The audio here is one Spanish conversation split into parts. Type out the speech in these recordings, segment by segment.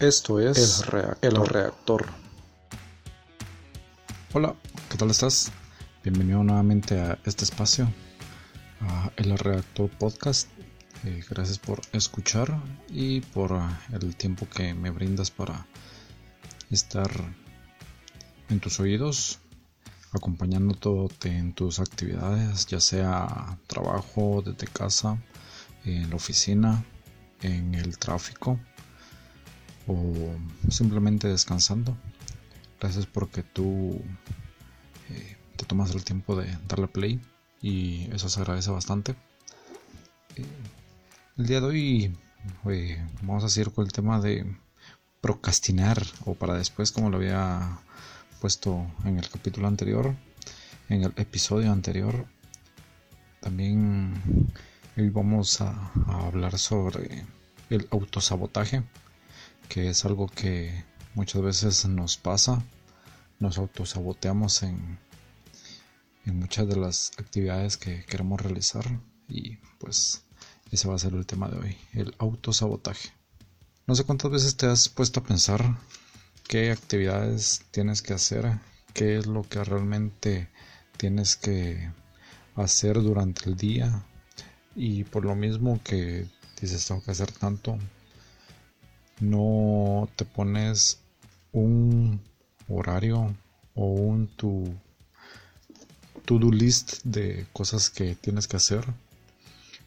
Esto es el reactor. Hola, ¿qué tal estás? Bienvenido nuevamente a este espacio, a El Reactor Podcast. Eh, gracias por escuchar y por ah, el tiempo que me brindas para estar en tus oídos, acompañándote en tus actividades, ya sea trabajo desde casa, en la oficina, en el tráfico o simplemente descansando. Gracias porque tú eh, te tomas el tiempo de darle play y eso se agradece bastante. Eh, el día de hoy eh, vamos a seguir con el tema de procrastinar o para después como lo había puesto en el capítulo anterior, en el episodio anterior. También hoy vamos a hablar sobre el autosabotaje que es algo que muchas veces nos pasa, nos autosaboteamos en, en muchas de las actividades que queremos realizar y pues ese va a ser el tema de hoy, el autosabotaje. No sé cuántas veces te has puesto a pensar qué actividades tienes que hacer, qué es lo que realmente tienes que hacer durante el día y por lo mismo que dices tengo que hacer tanto, no te pones un horario o un tu to-do list de cosas que tienes que hacer.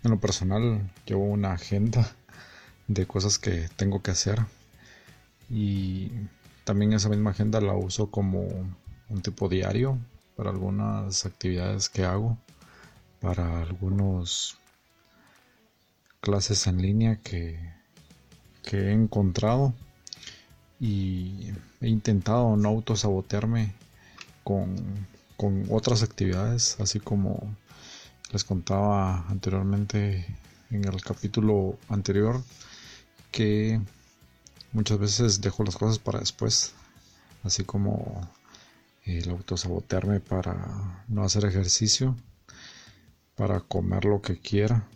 En lo personal, llevo una agenda de cosas que tengo que hacer y también esa misma agenda la uso como un tipo diario para algunas actividades que hago, para algunos clases en línea que que he encontrado y he intentado no autosabotearme con, con otras actividades, así como les contaba anteriormente en el capítulo anterior que muchas veces dejo las cosas para después, así como el autosabotearme para no hacer ejercicio, para comer lo que quiera.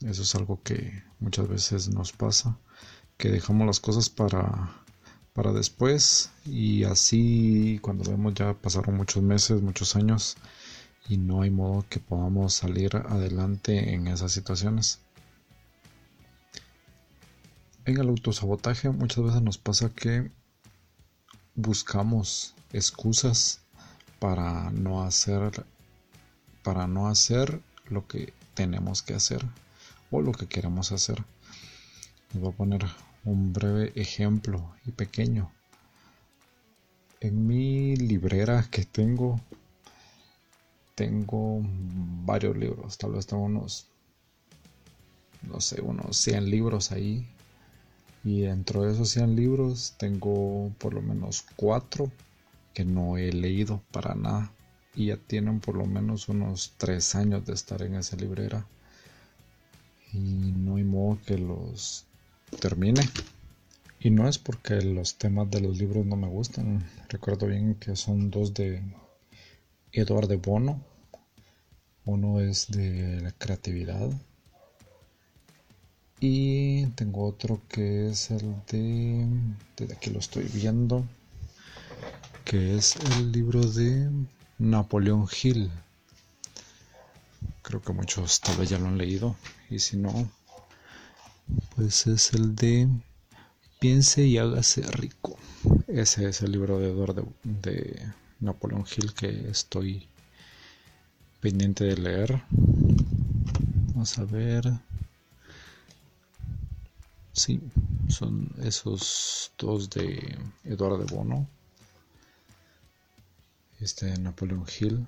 Eso es algo que muchas veces nos pasa que dejamos las cosas para, para después y así cuando vemos ya pasaron muchos meses, muchos años y no hay modo que podamos salir adelante en esas situaciones. En el autosabotaje muchas veces nos pasa que buscamos excusas para no hacer para no hacer lo que tenemos que hacer o lo que queremos hacer. Les voy a poner un breve ejemplo y pequeño. En mi librera que tengo, tengo varios libros, tal vez tengo unos, no sé, unos 100 libros ahí. Y dentro de esos 100 libros tengo por lo menos 4 que no he leído para nada. Y ya tienen por lo menos unos 3 años de estar en esa librera. Y no hay modo que los termine. Y no es porque los temas de los libros no me gustan. Recuerdo bien que son dos de Eduardo de Bono. Uno es de la creatividad. Y tengo otro que es el de... Desde aquí lo estoy viendo. Que es el libro de Napoleón Hill. Creo que muchos tal vez ya lo han leído. Y si no, pues es el de Piense y hágase rico. Ese es el libro de Eduardo de, Napoleón Hill que estoy pendiente de leer. Vamos a ver. Sí, son esos dos de Eduardo Bono. Este de Napoleón Hill.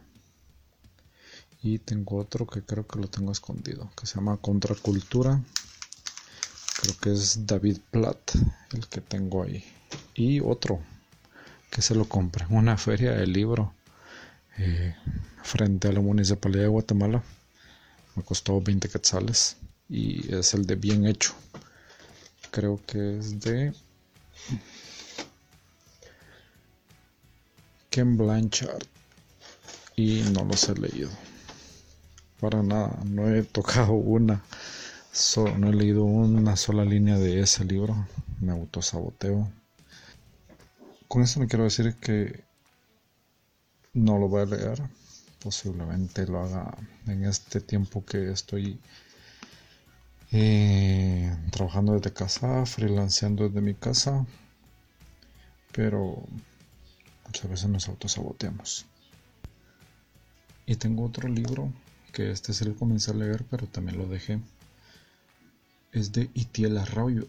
Y tengo otro que creo que lo tengo escondido, que se llama Contracultura creo que es David Platt el que tengo ahí. Y otro que se lo compré en una feria de libro eh, frente a la municipalidad de Guatemala. Me costó 20 quetzales y es el de bien hecho. Creo que es de Ken Blanchard y no los he leído. Para nada no he tocado una no he leído una sola línea de ese libro, me autosaboteo. Con eso no quiero decir que no lo voy a leer, posiblemente lo haga en este tiempo que estoy eh, trabajando desde casa, freelanceando desde mi casa, pero muchas veces nos autosaboteamos. Y tengo otro libro que este sí lo comencé a leer, pero también lo dejé. Es de Itiel Arroyo,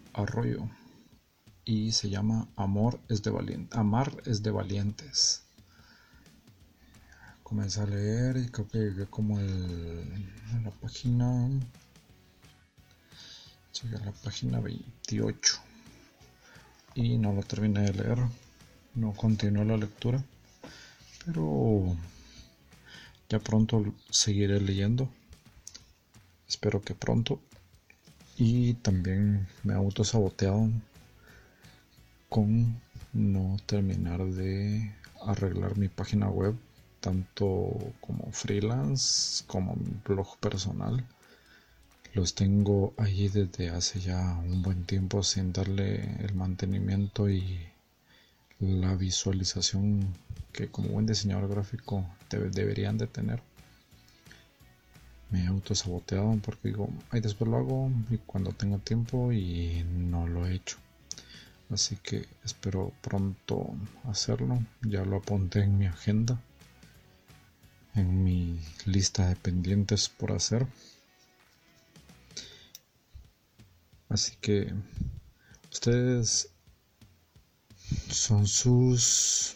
y se llama Amor es de Amar es de valientes. Comencé a leer y creo que llegué como el, la página llegué a la página 28 y no lo terminé de leer, no continué la lectura, pero ya pronto seguiré leyendo. Espero que pronto. Y también me he autosaboteado con no terminar de arreglar mi página web, tanto como freelance como mi blog personal. Los tengo allí desde hace ya un buen tiempo sin darle el mantenimiento y la visualización que como buen diseñador gráfico deberían de tener. Me he autosaboteado porque digo, ay, después lo hago y cuando tengo tiempo y no lo he hecho. Así que espero pronto hacerlo. Ya lo apunté en mi agenda, en mi lista de pendientes por hacer. Así que ustedes son sus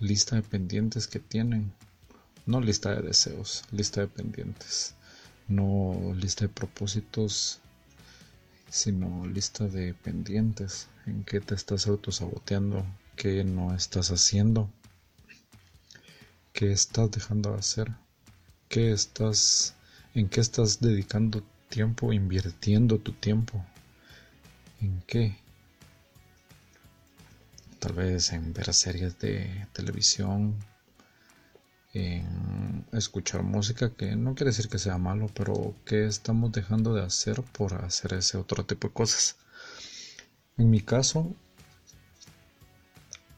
lista de pendientes que tienen. No lista de deseos, lista de pendientes. No lista de propósitos, sino lista de pendientes. En qué te estás autosaboteando, qué no estás haciendo, qué estás dejando de hacer, qué estás, en qué estás dedicando tiempo, invirtiendo tu tiempo, en qué tal vez en ver series de televisión, escuchar música, que no quiere decir que sea malo, pero que estamos dejando de hacer por hacer ese otro tipo de cosas. En mi caso,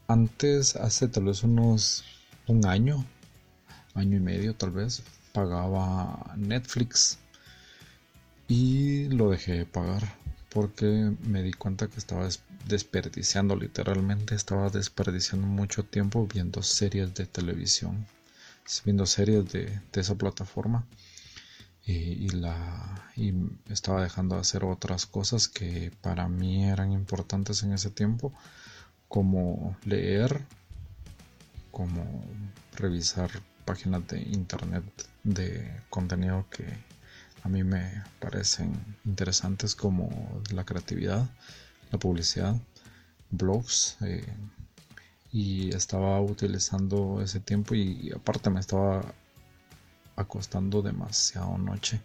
antes, hace tal vez unos un año, año y medio tal vez, pagaba Netflix y lo dejé de pagar porque me di cuenta que estaba desperdiciando literalmente, estaba desperdiciando mucho tiempo viendo series de televisión, viendo series de, esa plataforma y, la, y estaba dejando de hacer otras cosas que para mí eran importantes en ese tiempo, como leer, como revisar páginas de internet de contenido que a mí me parecen interesantes como la creatividad, la publicidad, blogs. Eh, y estaba utilizando ese tiempo y, aparte me estaba acostando demasiado noche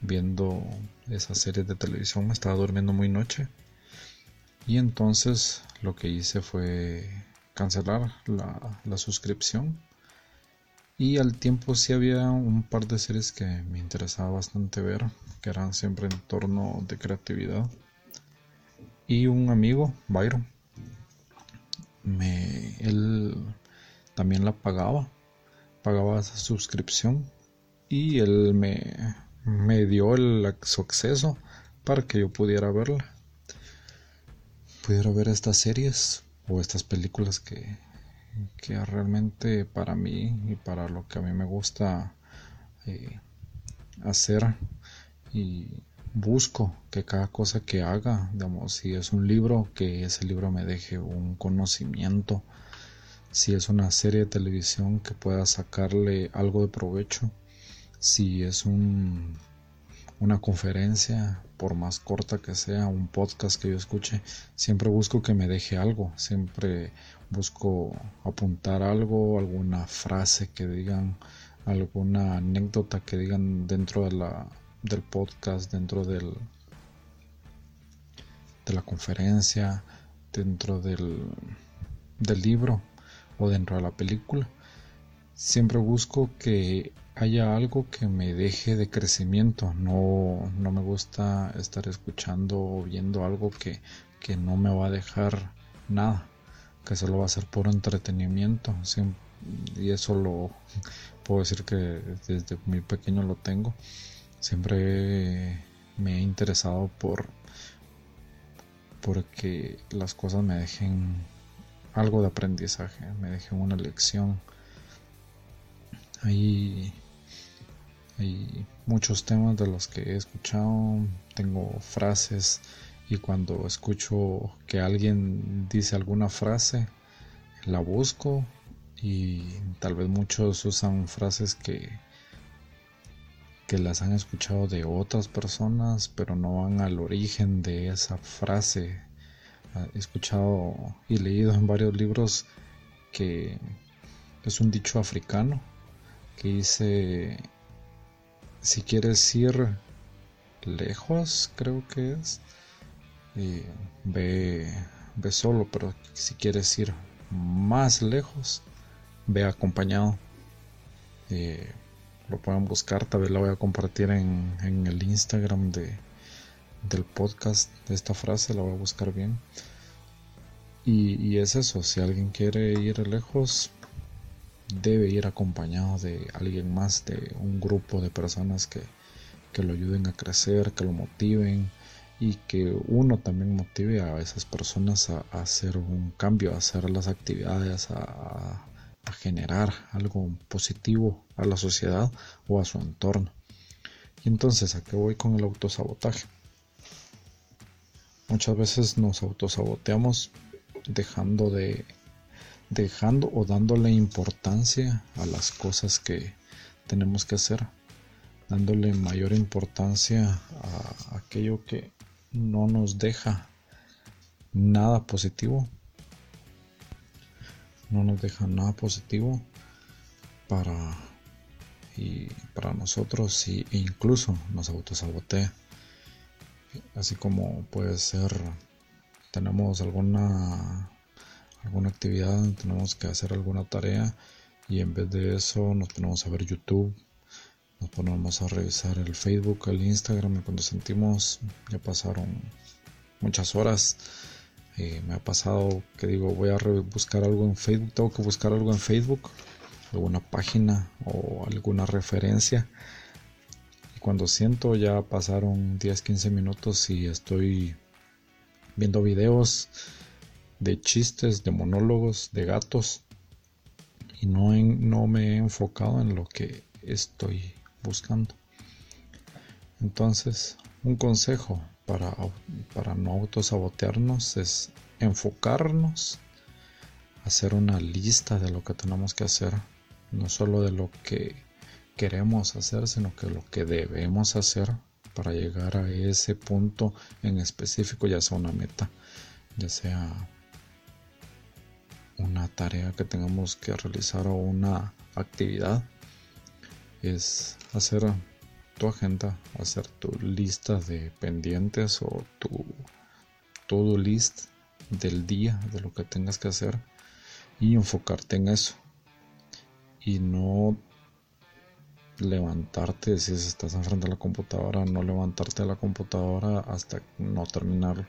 viendo esas series de televisión. Me estaba durmiendo muy noche. Y entonces lo que hice fue cancelar la, la suscripción y al tiempo sí había un par de series que me interesaba bastante ver, que eran siempre en torno de creatividad. Y un amigo, Byron, me, él también la pagaba, pagaba esa suscripción y él me, me dio el acceso para que yo pudiera verla. Pudiera ver estas series o estas películas que, que realmente para mí y para lo que a mí me gusta eh, hacer y busco que cada cosa que haga, digamos, si es un libro, que ese libro me deje un conocimiento, si es una serie de televisión que pueda sacarle algo de provecho, si es un, una conferencia, por más corta que sea, un podcast que yo escuche, siempre busco que me deje algo, siempre busco apuntar algo, alguna frase que digan, alguna anécdota que digan dentro de la, del podcast, dentro del, de la conferencia, dentro del, del libro o dentro de la película. Siempre busco que haya algo que me deje de crecimiento. No, no me gusta estar escuchando o viendo algo que, que no me va a dejar nada, que solo va a ser puro entretenimiento. y eso lo puedo decir que desde muy pequeño lo tengo. Siempre me he interesado por porque las cosas me dejen algo de aprendizaje, me dejen una lección. Hay, hay muchos temas de los que he escuchado, tengo frases y cuando escucho que alguien dice alguna frase, la busco y tal vez muchos usan frases que que las han escuchado de otras personas, pero no van al origen de esa frase. He escuchado y leído en varios libros que es un dicho africano que dice, si quieres ir lejos, creo que es, ve, ve solo, pero si quieres ir más lejos, ve acompañado. Eh, lo pueden buscar, tal vez la voy a compartir en, el Instagram de, del podcast de esta frase, la voy a buscar bien. Y, es eso, si alguien quiere ir lejos, debe ir acompañado de alguien más, de un grupo de personas que, lo ayuden a crecer, que lo motiven y que uno también motive a esas personas a, hacer un cambio, a hacer las actividades, a generar algo positivo a la sociedad o a su entorno. Y entonces, ¿a qué voy con el autosabotaje? Muchas veces nos autosaboteamos dejando de dejando o dándole importancia a las cosas que tenemos que hacer, dándole mayor importancia a aquello que no nos deja nada positivo no nos deja nada positivo para y para nosotros e incluso nos autosabotea. Así como puede ser tenemos alguna alguna actividad tenemos que hacer alguna tarea y en vez de eso nos ponemos a ver YouTube nos ponemos a revisar el Facebook el Instagram y cuando sentimos ya pasaron muchas horas eh, me ha pasado que digo, voy a buscar algo en Facebook, tengo que buscar algo en Facebook, alguna página o alguna referencia. Y cuando siento ya pasaron 10, 15 minutos y estoy viendo videos de chistes, de monólogos, de gatos. Y no, no me he enfocado en lo que estoy buscando. Entonces, un consejo para, para no autosabotearnos es enfocarnos, hacer una lista de lo que tenemos que hacer, no solo de lo que queremos hacer, sino que lo que debemos hacer para llegar a ese punto en específico, ya sea una meta, ya sea una tarea que tengamos que realizar o una actividad, es hacer tu agenda, hacer tu lista de pendientes o tu todo list del día, de lo que tengas que hacer y enfocarte en eso. Y no levantarte, si estás enfrente de la computadora, no levantarte de la computadora hasta no terminarlo.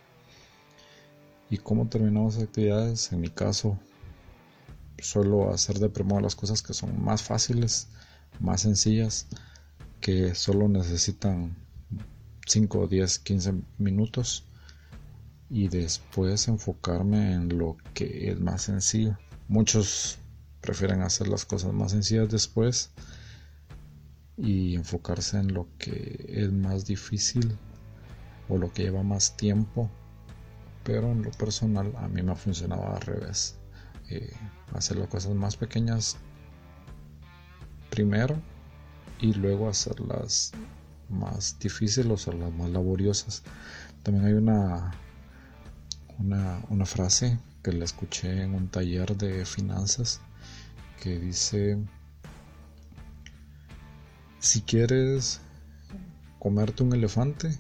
¿Y cómo terminamos actividades? En mi caso, suelo hacer de primero las cosas que son más fáciles, más sencillas que solo necesitan 5, 10, 15 minutos y después enfocarme en lo que es más sencillo. Muchos prefieren hacer las cosas más sencillas después y enfocarse en lo que es más difícil o lo que lleva más tiempo. Pero en lo personal a mí me ha funcionado al revés. Eh, hacer las cosas más pequeñas primero y luego hacerlas más difíciles o las más laboriosas. También hay una, una, frase que la escuché en un taller de finanzas que dice, si quieres comerte un elefante,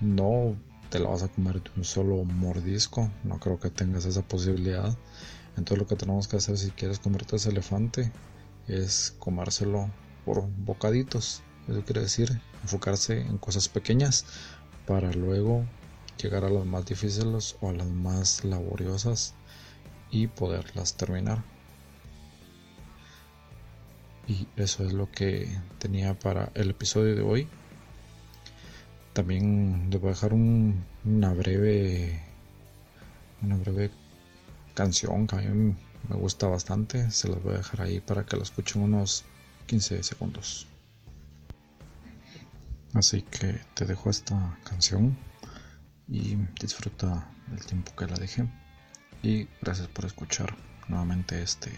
no te la vas a comer de un solo mordisco, no creo que tengas esa posibilidad. Entonces lo que tenemos que hacer si quieres comerte ese elefante es comérselo por bocaditos. Eso quiere decir enfocarse en cosas pequeñas para luego llegar a las más difíciles o a las más laboriosas y poderlas terminar. Y eso es lo que tenía para el episodio de hoy. También les voy a dejar una breve una breve canción que a mí me gusta bastante. Se las voy a dejar ahí para que la escuchen unos 15 segundos. Así que te dejo esta canción y disfruta el tiempo que la dejé. Y gracias por escuchar nuevamente este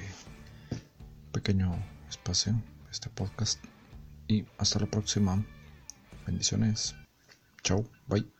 pequeño espacio, este podcast. Y hasta la próxima. Bendiciones. Chao. Bye.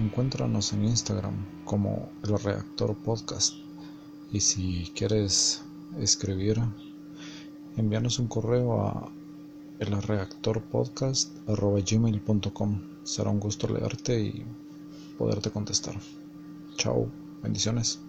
Encuéntranos en Instagram como el Reactor Podcast. Y si quieres escribir, envíanos un correo a elreactorpodcast.gmail.com Será un gusto leerte y poderte contestar. Chao, bendiciones.